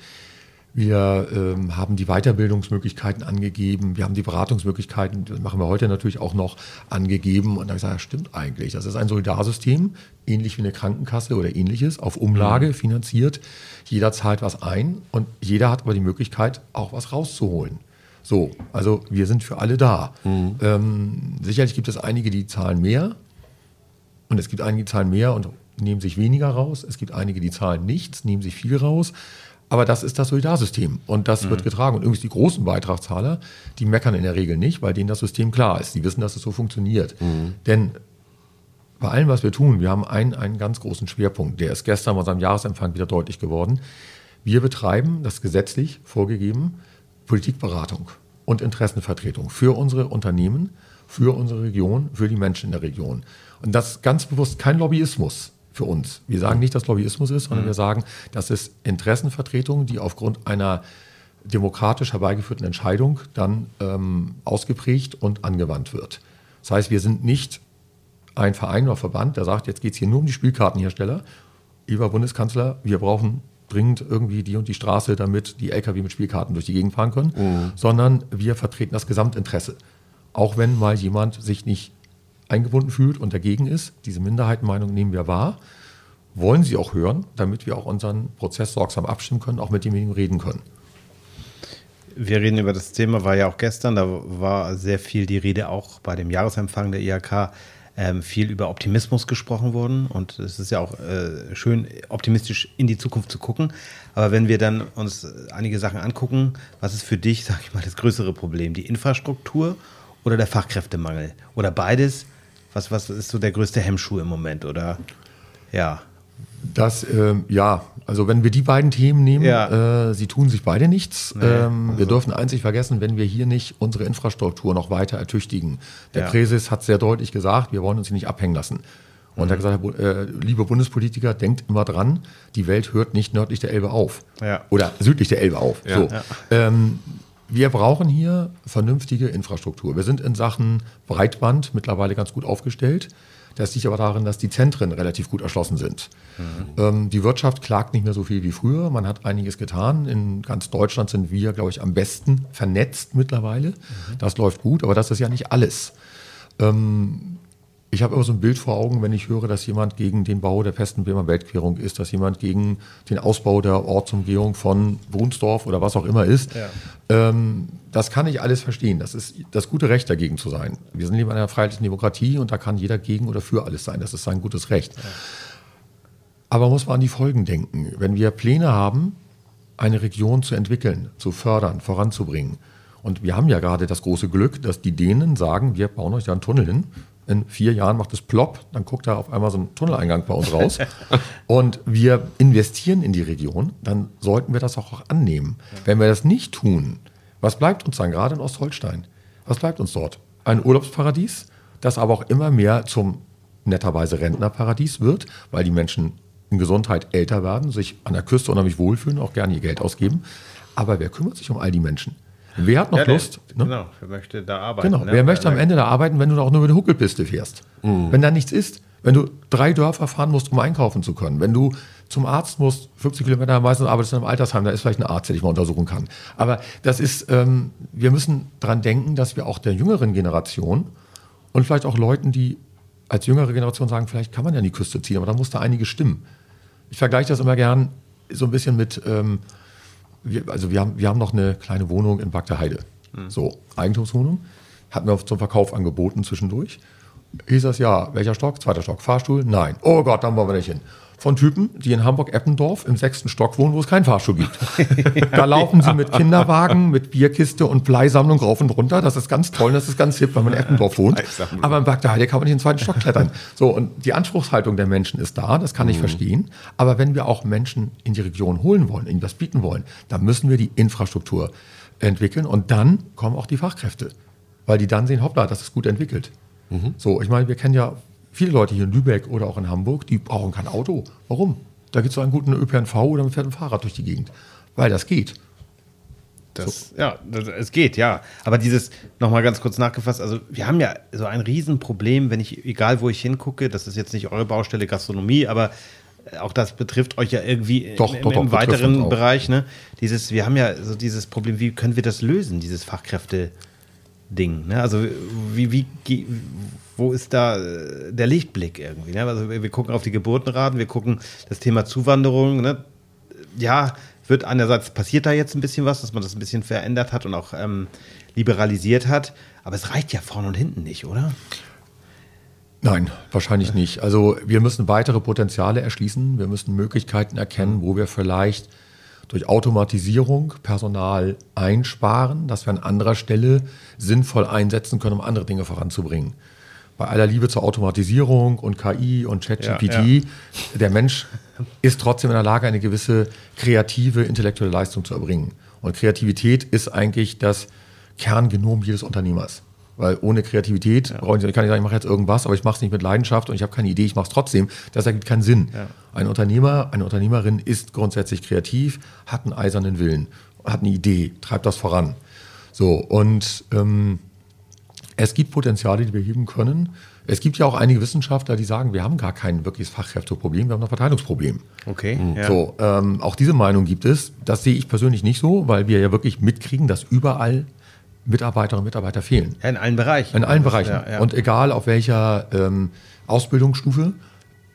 wir ähm, haben die Weiterbildungsmöglichkeiten angegeben, wir haben die Beratungsmöglichkeiten, das machen wir heute natürlich auch noch, angegeben. Und dann habe ich gesagt, ja, stimmt eigentlich. Das ist ein Solidarsystem, ähnlich wie eine Krankenkasse oder ähnliches, auf Umlage finanziert. Jeder zahlt was ein und jeder hat aber die Möglichkeit, auch was rauszuholen. So, also wir sind für alle da. Ähm, sicherlich gibt es einige, die zahlen mehr und es gibt einige, die zahlen mehr und nehmen sich weniger raus. Es gibt einige, die zahlen nichts, nehmen sich viel raus. Aber das ist das Solidarsystem und das wird getragen. Und übrigens die großen Beitragszahler, die meckern in der Regel nicht, weil denen das System klar ist. Die wissen, dass es so funktioniert. Denn bei allem, was wir tun, wir haben einen, einen ganz großen Schwerpunkt. Der ist gestern bei unserem Jahresempfang wieder deutlich geworden. Wir betreiben, das gesetzlich vorgegeben, Politikberatung und Interessenvertretung für unsere Unternehmen, für unsere Region, für die Menschen in der Region. Und das ist ganz bewusst kein Lobbyismus für uns. Wir sagen nicht, dass Lobbyismus ist, sondern wir sagen, das ist Interessenvertretung, die aufgrund einer demokratisch herbeigeführten Entscheidung dann ähm, ausgeprägt und angewandt wird. Das heißt, wir sind nicht ein Verein oder Verband, der sagt, jetzt geht es hier nur um die Spielkartenhersteller. Lieber Bundeskanzler, wir brauchen dringend irgendwie die und die Straße, damit die Lkw mit Spielkarten durch die Gegend fahren können, sondern wir vertreten das Gesamtinteresse. Auch wenn mal jemand sich nicht eingebunden fühlt und dagegen ist, diese Minderheitenmeinung nehmen wir wahr, wollen sie auch hören, damit wir auch unseren Prozess sorgsam abstimmen können, auch mit demjenigen reden können. Wir reden über das Thema, war ja auch gestern, da war sehr viel die Rede auch bei dem Jahresempfang der IHK, ähm, viel über Optimismus gesprochen worden und es ist ja auch äh, schön, optimistisch in die Zukunft zu gucken. Aber wenn wir dann uns einige Sachen angucken, was ist für dich, sag ich mal, das größere Problem? Die Infrastruktur oder der Fachkräftemangel? Oder beides? Was, was ist so der größte Hemmschuh im Moment? Oder ja. Das, ähm, ja, also wenn wir die beiden Themen nehmen, Ja. äh, sie tun sich beide nichts. Nee, ähm, Wir also- dürfen eins nicht vergessen, wenn wir hier nicht unsere Infrastruktur noch weiter ertüchtigen. Der Ja. Präses hat sehr deutlich gesagt, wir wollen uns hier nicht abhängen lassen. Und er hat gesagt, äh, liebe Bundespolitiker, denkt immer dran, die Welt hört nicht nördlich der Elbe auf. Ja. Oder südlich der Elbe auf. Ja. So. Ja. Ähm, wir brauchen hier vernünftige Infrastruktur. Wir sind in Sachen Breitband mittlerweile ganz gut aufgestellt. Das liegt aber darin, dass die Zentren relativ gut erschlossen sind. Ähm, die Wirtschaft klagt nicht mehr so viel wie früher. Man hat einiges getan. In ganz Deutschland sind wir, glaube ich, am besten vernetzt mittlerweile. Das läuft gut, aber das ist ja nicht alles. Ähm, ich habe immer so ein Bild vor Augen, wenn ich höre, dass jemand gegen den Bau der festen Bremer Weltquerung ist, dass jemand gegen den Ausbau der Ortsumgehung von Brunsdorf oder was auch immer ist. Ja. Ähm, das kann ich alles verstehen. Das ist das gute Recht, dagegen zu sein. Wir sind in einer freiheitlichen Demokratie und da kann jeder gegen oder für alles sein. Das ist sein gutes Recht. Aber man muss man an die Folgen denken. Wenn wir Pläne haben, eine Region zu entwickeln, zu fördern, voranzubringen, und wir haben ja gerade das große Glück, dass die Dänen sagen, wir bauen euch da einen Tunnel hin. In vier Jahren macht es plopp, dann guckt da auf einmal so ein Tunneleingang bei uns raus. [LAUGHS] und wir investieren in die Region, dann sollten wir das auch annehmen. Wenn wir das nicht tun, was bleibt uns dann gerade in Ostholstein? Was bleibt uns dort? Ein Urlaubsparadies, das aber auch immer mehr zum netterweise Rentnerparadies wird, weil die Menschen in Gesundheit älter werden, sich an der Küste unheimlich wohlfühlen, auch gerne ihr Geld ausgeben. Aber wer kümmert sich um all die Menschen? Wer hat noch Ja, der- Lust? ne? Genau, wer möchte da arbeiten? Genau. ne? Wer möchte Wer- am Ende da arbeiten, wenn du auch nur über die Huckelpiste fährst? Wenn da nichts ist, wenn du drei Dörfer fahren musst, um einkaufen zu können, wenn du zum Arzt musst, 50 Kilometer meistens arbeitest du in einem Altersheim, da ist vielleicht ein Arzt, der dich mal untersuchen kann. Aber das ist, ähm, wir müssen dran denken, dass wir auch der jüngeren Generation und vielleicht auch Leuten, die als jüngere Generation sagen, vielleicht kann man ja an die Küste ziehen, aber da muss da einige stimmen. Ich vergleiche das immer gern so ein bisschen mit, ähm, wir, also wir haben, wir haben noch eine kleine Wohnung in Bagdeheide. So, Eigentumswohnung. Hatten wir zum Verkauf angeboten zwischendurch. Hieß das ja, welcher Stock? Zweiter Stock. Fahrstuhl? Nein. Oh Gott, dann wollen wir nicht hin. Von Typen, die in Hamburg-Eppendorf im sechsten Stock wohnen, wo es keinen Fahrstuhl gibt. [LAUGHS] da laufen sie mit Kinderwagen, mit Bierkiste und Bleisammlung rauf und runter. Das ist ganz toll, das ist ganz hip, wenn man in Eppendorf wohnt. Aber in Bagdad kann man nicht in den zweiten Stock klettern. So, und die Anspruchshaltung der Menschen ist da, das kann ich verstehen. Aber wenn wir auch Menschen in die Region holen wollen, ihnen das bieten wollen, dann müssen wir die Infrastruktur entwickeln und dann kommen auch die Fachkräfte. Weil die dann sehen, hoppla, das ist gut entwickelt. So, ich meine, wir kennen ja viele Leute hier in Lübeck oder auch in Hamburg, die brauchen kein Auto. Warum? Da gibt es so einen guten ÖPNV oder man fährt ein Fahrrad durch die Gegend. Weil das geht. Das, Ja, das, es geht, ja. Aber dieses, nochmal ganz kurz nachgefasst, also wir haben ja so ein Riesenproblem, wenn ich, egal wo ich hingucke, das ist jetzt nicht eure Baustelle Gastronomie, aber äh, auch das betrifft euch ja irgendwie Doch, im, doch, doch, im weiteren. Bereich, ne? Dieses, wir haben ja so dieses Problem, wie können wir das lösen, dieses Fachkräfte-Ding, ne? Also wie, wie, wo ist da äh, der Lichtblick irgendwie, ne? Also wir wir gucken auf die Geburtenraten, wir gucken das Thema Zuwanderung, ne? ja, wird einerseits passiert da jetzt ein bisschen was, dass man das ein bisschen verändert hat und auch ähm, liberalisiert hat, aber es reicht ja vorne und hinten nicht, oder? Nein, wahrscheinlich nicht. Also wir müssen weitere Potenziale erschließen. Wir müssen Möglichkeiten erkennen, wo wir vielleicht durch Automatisierung Personal einsparen, dass wir an anderer Stelle sinnvoll einsetzen können, um andere Dinge voranzubringen. Bei aller Liebe zur Automatisierung und KI und ChatGPT, Ja, der Mensch ist trotzdem in der Lage, eine gewisse kreative, intellektuelle Leistung zu erbringen. Und Kreativität ist eigentlich das Kerngenom jedes Unternehmers. Weil ohne Kreativität brauche ich, ich kann nicht sagen, ich mache jetzt irgendwas, aber ich mache es nicht mit Leidenschaft und ich habe keine Idee, ich mache es trotzdem. Das ergibt keinen Sinn. Ein Unternehmer, eine Unternehmerin ist grundsätzlich kreativ, hat einen eisernen Willen, hat eine Idee, treibt das voran. So, und ähm, es gibt Potenziale, die wir heben können. Es gibt ja auch einige Wissenschaftler, die sagen, wir haben gar kein wirkliches Fachkräfteproblem, wir haben ein Verteilungsproblem. Okay. Ja. So, ähm, auch diese Meinung gibt es. Das sehe ich persönlich nicht so, weil wir ja wirklich mitkriegen, dass überall Mitarbeiterinnen und Mitarbeiter fehlen. ja, in allen Bereichen. In allen Bereichen. Ja, ja. Und egal auf welcher ähm, Ausbildungsstufe,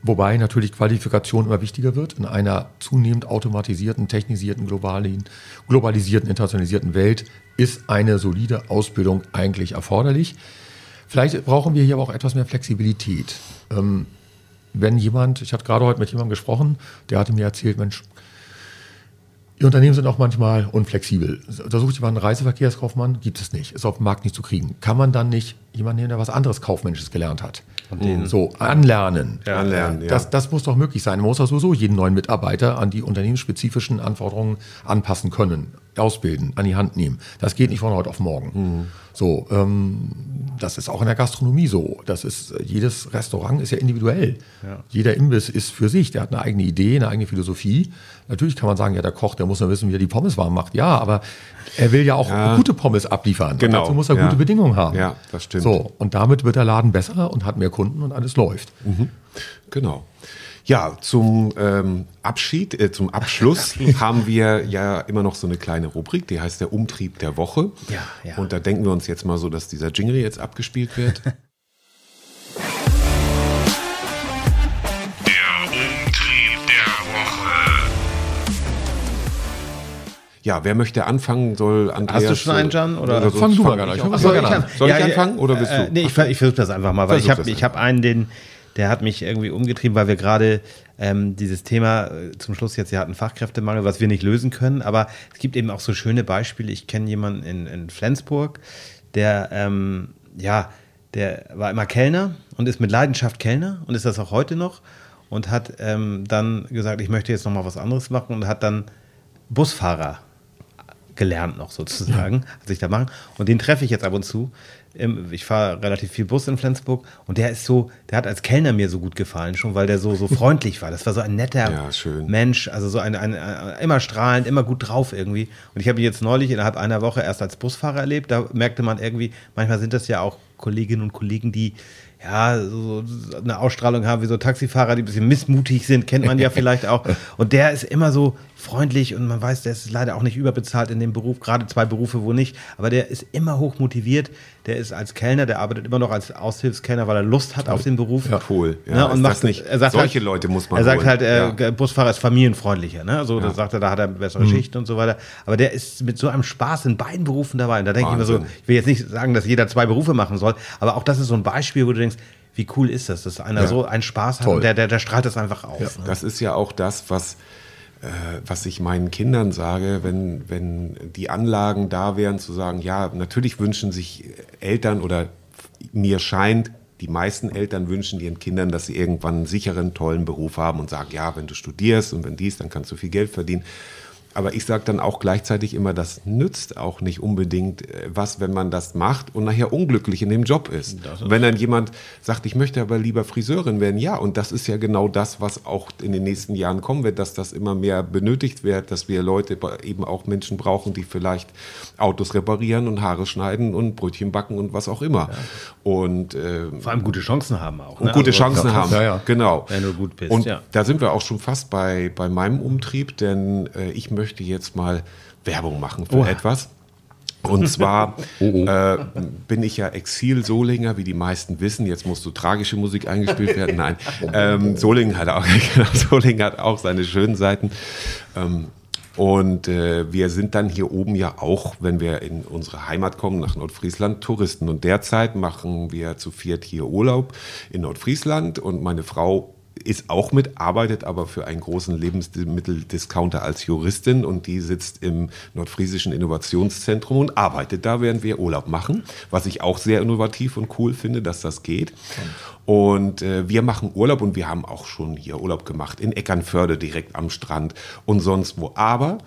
wobei natürlich Qualifikation immer wichtiger wird in einer zunehmend automatisierten, technisierten, globalen, globalisierten, internationalisierten Welt ist eine solide Ausbildung eigentlich erforderlich. Vielleicht brauchen wir hier aber auch etwas mehr Flexibilität. Ähm, wenn jemand, ich hatte gerade heute mit jemandem gesprochen, der hatte mir erzählt, Mensch, die Unternehmen sind auch manchmal unflexibel. Da sucht jemand einen Reiseverkehrskaufmann, gibt es nicht, ist auf dem Markt nicht zu kriegen. Kann man dann nicht jemanden nehmen, der was anderes Kaufmännisches gelernt hat? so, anlernen. Ja, Anlernen, ja. Das, das muss doch möglich sein. Man muss auch sowieso jeden neuen Mitarbeiter an die unternehmensspezifischen Anforderungen anpassen können, ausbilden, an die Hand nehmen. Das geht nicht von heute auf morgen. So, ähm, das ist auch in der Gastronomie so. Das ist, jedes Restaurant ist ja individuell. Jeder Imbiss ist für sich. Der hat eine eigene Idee, eine eigene Philosophie. Natürlich kann man sagen, ja, der Koch, der muss ja wissen, wie er die Pommes warm macht. Ja, aber er will ja auch Ja. gute Pommes abliefern. Genau, Und dazu muss er ja. gute Bedingungen haben. Ja, das stimmt. So, und damit wird der Laden besser und hat mehr Kunden und alles läuft. Genau. Ja, zum ähm, Abschied, äh, zum Abschluss [LAUGHS] haben wir ja immer noch so eine kleine Rubrik, die heißt der Umtrieb der Woche. Ja, ja. Und da denken wir uns jetzt mal so, dass dieser Jingle jetzt abgespielt wird. [LAUGHS] Der Umtrieb der Woche. ja, wer möchte anfangen, soll Andreas. Hast du schon einen, Jan? Oder? sonst Fang du mal an. Soll ich Ja, anfangen oder bist äh, du? Nee, ich, ich versuche das einfach mal, weil ich Versuch habe ich hab einen, den, der hat mich irgendwie umgetrieben, weil wir gerade ähm, dieses Thema äh, zum Schluss jetzt, wir hatten Fachkräftemangel, was wir nicht lösen können, aber es gibt eben auch so schöne Beispiele. Ich kenne jemanden in, in Flensburg, der, ähm, ja, der war immer Kellner und ist mit Leidenschaft Kellner und ist das auch heute noch und hat ähm, dann gesagt, ich möchte jetzt noch mal was anderes machen und hat dann Busfahrer gelernt noch sozusagen, hat sich da machen. Und den treffe ich jetzt ab und zu. Ich fahre relativ viel Bus in Flensburg und der ist so, der hat als Kellner mir so gut gefallen schon, weil der so, so [LAUGHS] freundlich war. Das war so ein netter Ja. Mensch, also so ein, ein, ein, immer strahlend, immer gut drauf irgendwie. Und ich habe ihn jetzt neulich innerhalb einer Woche erst als Busfahrer erlebt. Da merkte man irgendwie, manchmal sind das ja auch Kolleginnen und Kollegen, die ja, so eine Ausstrahlung haben wie so Taxifahrer, die ein bisschen missmutig sind, kennt man ja [LAUGHS] vielleicht auch. Und der ist immer so freundlich und man weiß, der ist leider auch nicht überbezahlt in dem Beruf, gerade zwei Berufe, wo nicht. Aber der ist immer hoch motiviert. Der ist als Kellner, der arbeitet immer noch als Aushilfskellner, weil er Lust hat auf den Beruf. Ja. Cool. Ja, Ja, ist und das macht, nicht, er sagt solche halt, Leute muss man Er sagt holen. halt, äh, ja. Busfahrer ist familienfreundlicher. Ne? Da Ja. Mhm. sagt er, da hat er bessere Schicht und so weiter. Aber der ist mit so einem Spaß in beiden Berufen dabei. Und da denke ich mir so, ich will jetzt nicht sagen, dass jeder zwei Berufe machen soll, aber auch das ist so ein Beispiel, wo du denkst, wie cool ist das, dass einer Ja. so einen Spaß hat der, der, der strahlt das einfach aus. Ne? Das ist ja auch das, was, was ich meinen Kindern sage, wenn, wenn die Anlagen da wären, zu sagen, ja, natürlich wünschen sich Eltern oder mir scheint, die meisten Eltern wünschen ihren Kindern, dass sie irgendwann einen sicheren, tollen Beruf haben und sagen, ja, wenn du studierst und wenn dies, dann kannst du viel Geld verdienen. Aber ich sage dann auch gleichzeitig immer, das nützt auch nicht unbedingt äh, was, wenn man das macht und nachher unglücklich in dem Job ist. Und wenn dann jemand sagt, ich möchte aber lieber Friseurin werden, ja, und das ist ja genau das, was auch in den nächsten Jahren kommen wird, dass das immer mehr benötigt wird, dass wir Leute, eben auch Menschen brauchen, die vielleicht Autos reparieren und Haare schneiden und Brötchen backen und was auch immer. Und äh, Vor allem gute Chancen haben auch. und ne? gute Also, Chancen ja, haben. ja, ja. Genau. Wenn du gut bist, Und ja. da sind wir auch schon fast bei, bei meinem Umtrieb, denn äh, ich möchte jetzt mal Werbung machen für Oha. etwas. Und zwar [LAUGHS] Oh, Äh, bin ich ja Exil-Solinger, wie die meisten wissen. Jetzt muss so tragische Musik eingespielt werden. Nein, [LAUGHS] ähm, Solingen, hat auch, [LAUGHS] genau, Solingen hat auch seine schönen Seiten. Ähm, und äh, wir sind dann hier oben ja auch, wenn wir in unsere Heimat kommen, nach Nordfriesland, Touristen. Und derzeit machen wir zu viert hier Urlaub in Nordfriesland. Und meine Frau ist auch mit, arbeitet aber für einen großen Lebensmitteldiscounter als Juristin und die sitzt im Nordfriesischen Innovationszentrum und arbeitet da, während wir Urlaub machen, was ich auch sehr innovativ und cool finde, dass das geht. Und äh, wir machen Urlaub und wir haben auch schon hier Urlaub gemacht in Eckernförde direkt am Strand und sonst wo. Aber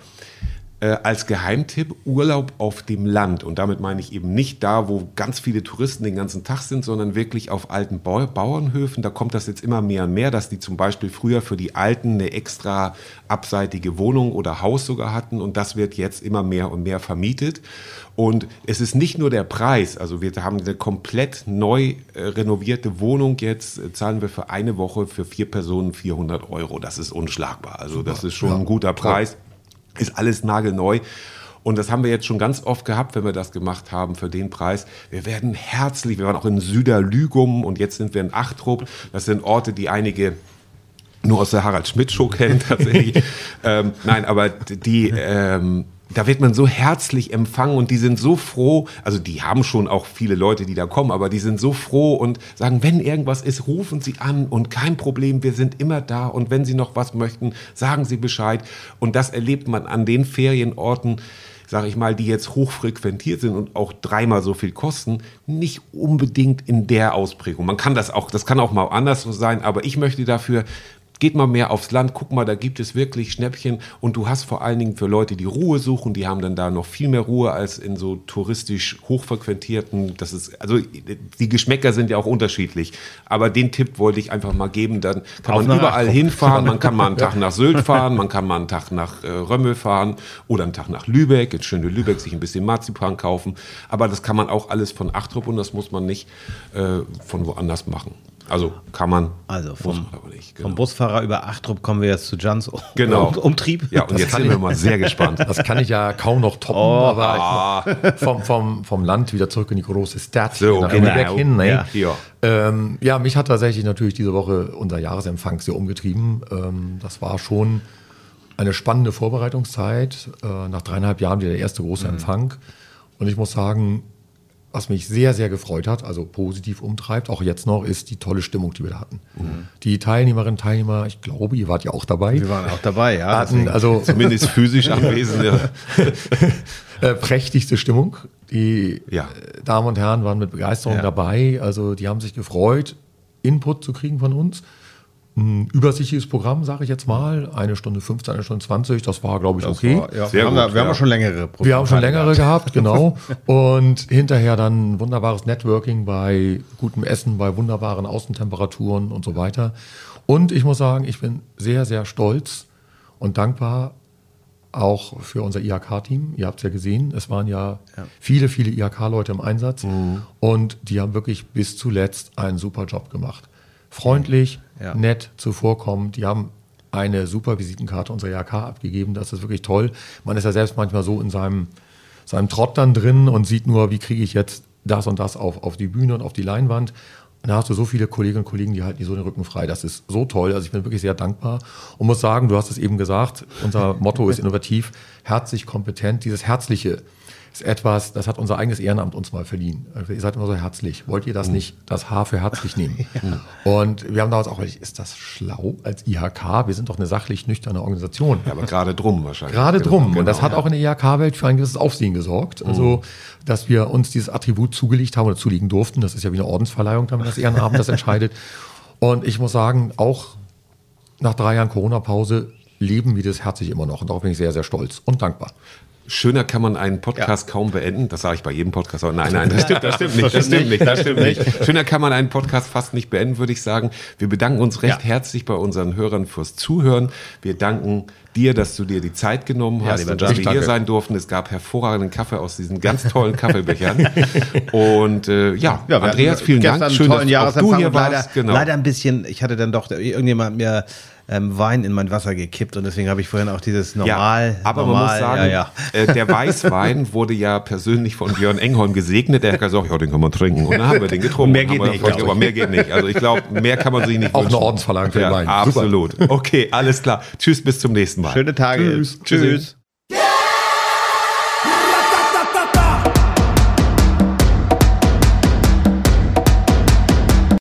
äh, als Geheimtipp Urlaub auf dem Land. Und damit meine ich eben nicht da, wo ganz viele Touristen den ganzen Tag sind, sondern wirklich auf alten Bau Bauernhöfen. Da kommt das jetzt immer mehr und mehr, dass die zum Beispiel früher für die Alten eine extra abseitige Wohnung oder Haus sogar hatten. Und das wird jetzt immer mehr und mehr vermietet. Und es ist nicht nur der Preis, also wir haben eine komplett neu äh, renovierte Wohnung jetzt, äh, zahlen wir für eine Woche für vier Personen 400 Euro. Das ist unschlagbar. Also das ist schon ein guter Preis. Ist alles nagelneu. Und das haben wir jetzt schon ganz oft gehabt, wenn wir das gemacht haben für den Preis. Wir werden herzlich, wir waren auch in Süderlügum und jetzt sind wir in Achtrup. Das sind Orte, die einige nur aus der Harald Schmidt Show kennen tatsächlich. [LAUGHS] ähm, nein, aber die, ähm, da wird man so herzlich empfangen und die sind so froh, also die haben schon auch viele Leute, die da kommen, aber die sind so froh und sagen, wenn irgendwas ist, rufen Sie an und kein Problem, wir sind immer da und wenn Sie noch was möchten, sagen Sie Bescheid. Und das erlebt man an den Ferienorten, sage ich mal, die jetzt hochfrequentiert sind und auch dreimal so viel kosten, nicht unbedingt in der Ausprägung. Man kann das auch, das kann auch mal anders so sein, aber ich möchte dafür Geht mal mehr aufs Land, guck mal, da gibt es wirklich Schnäppchen und du hast vor allen Dingen für Leute, die Ruhe suchen, die haben dann da noch viel mehr Ruhe als in so touristisch hochfrequentierten. Das ist, also die Geschmäcker sind ja auch unterschiedlich. Aber den Tipp wollte ich einfach mal geben. Dann kann Auf man überall Achtrup. hinfahren. Man kann mal einen [LAUGHS] Tag nach Sylt fahren, man kann mal einen Tag nach äh, Römmel fahren oder einen Tag nach Lübeck, ins schöne Lübeck, sich ein bisschen Marzipan kaufen. Aber das kann man auch alles von Achtrup und das muss man nicht äh, von woanders machen. Also kann man, Also vom, nicht. Genau. vom Busfahrer über Achtrup kommen wir jetzt zu Jans um, Genau. um, [LAUGHS] Umtrieb. Ja, und jetzt sind wir mal sehr gespannt. Das kann ich ja kaum noch toppen, Oh, aber ich, vom, vom, vom Land wieder zurück in die große Stadt, So, genau. Lübeck hin. Ne? Ja. Ja. Ähm, ja, mich hat tatsächlich natürlich diese Woche unser Jahresempfang sehr umgetrieben. Ähm, das war schon eine spannende Vorbereitungszeit. Äh, nach dreieinhalb Jahren wieder der erste große Empfang. Und ich muss sagen, was mich sehr, sehr gefreut hat, also positiv umtreibt, auch jetzt noch, ist die tolle Stimmung, die wir da hatten. Die Teilnehmerinnen Teilnehmer, ich glaube, ihr wart ja auch dabei. Wir waren auch dabei, ja. hatten also [LAUGHS] Zumindest physisch anwesend. Ja. [LAUGHS] äh, prächtigste Stimmung. Die Ja. äh, Damen und Herren waren mit Begeisterung Ja. dabei. Also die haben sich gefreut, Input zu kriegen von uns. Ein übersichtliches Programm, sage ich jetzt mal. Eine Stunde 15, eine Stunde 20. Das war, glaube ich, Das okay. war, ja, Sehr wir haben, gut, da, wir haben ja. auch schon längere Wir haben schon Programme längere gehabt, genau. [LAUGHS] Und hinterher dann ein wunderbares Networking bei gutem Essen, bei wunderbaren Außentemperaturen und so weiter. Und ich muss sagen, ich bin sehr, sehr stolz und dankbar auch für unser IHK-Team. Ihr habt es ja gesehen, es waren ja, viele, viele IHK-Leute im Einsatz und die haben wirklich bis zuletzt einen super Job gemacht. Freundlich, Ja. nett, zuvorkommend. Die haben eine super Visitenkarte unserer IHK abgegeben. Das ist wirklich toll. Man ist ja selbst manchmal so in seinem, seinem Trott dann drin und sieht nur, wie kriege ich jetzt das und das auf, auf die Bühne und auf die Leinwand. Und da hast du so viele Kolleginnen und Kollegen, die halten die so den Rücken frei. Das ist so toll. Also ich bin wirklich sehr dankbar und muss sagen, du hast es eben gesagt, unser Motto ist innovativ, herzlich kompetent. Dieses Herzliche ist etwas, das hat unser eigenes Ehrenamt uns mal verliehen. Also ihr seid immer so herzlich. Wollt ihr das nicht, das H für herzlich nehmen? [LAUGHS] Und wir haben damals auch, überlegt, ist das schlau als IHK? Wir sind doch eine sachlich nüchterne Organisation. Ja, aber gerade drum wahrscheinlich. Gerade Genau, drum. genau, und das hat ja. auch in der IHK-Welt für ein gewisses Aufsehen gesorgt. Also, dass wir uns dieses Attribut zugelegt haben oder zulegen durften. Das ist ja wie eine Ordensverleihung, wenn das Ehrenamt das entscheidet. [LAUGHS] Und ich muss sagen, auch nach drei Jahren Corona-Pause leben wir das herzlich immer noch. Und darauf bin ich sehr, sehr stolz und dankbar. Schöner kann man einen Podcast kaum beenden. Das sage ich bei jedem Podcast. Aber nein, nein, das stimmt, das stimmt nicht. Das stimmt nicht. Das stimmt nicht. Schöner kann man einen Podcast fast nicht beenden, würde ich sagen. Wir bedanken uns recht Ja. herzlich bei unseren Hörern fürs Zuhören. Wir danken dir, dass du dir die Zeit genommen Ja, hast und dass wir hier sein durften. Es gab hervorragenden Kaffee aus diesen ganz tollen Kaffeebechern. [LAUGHS] Und äh, ja, Ja, Andreas, vielen Dank. Schön, dass du hier und leider, warst. Genau. leider ein bisschen, ich hatte dann doch, irgendjemand hat mir ähm, Wein in mein Wasser gekippt und deswegen habe ich vorhin auch dieses normal. Ja, aber normal, man muss sagen, ja, ja. Äh, der Weißwein [LAUGHS] wurde ja persönlich von Björn Engholm gesegnet. Der hat gesagt, ja, den kann man trinken. Und dann haben wir den getrunken. Und mehr geht nicht, Aber mehr geht nicht. Also ich glaube, mehr kann man sich nicht Auch wünschen. eine Ordensverleihung für den Wein. Super. Absolut. Okay, alles klar. Tschüss, bis zum nächsten Mal. Schöne Tage. Tschüss. Tschüss.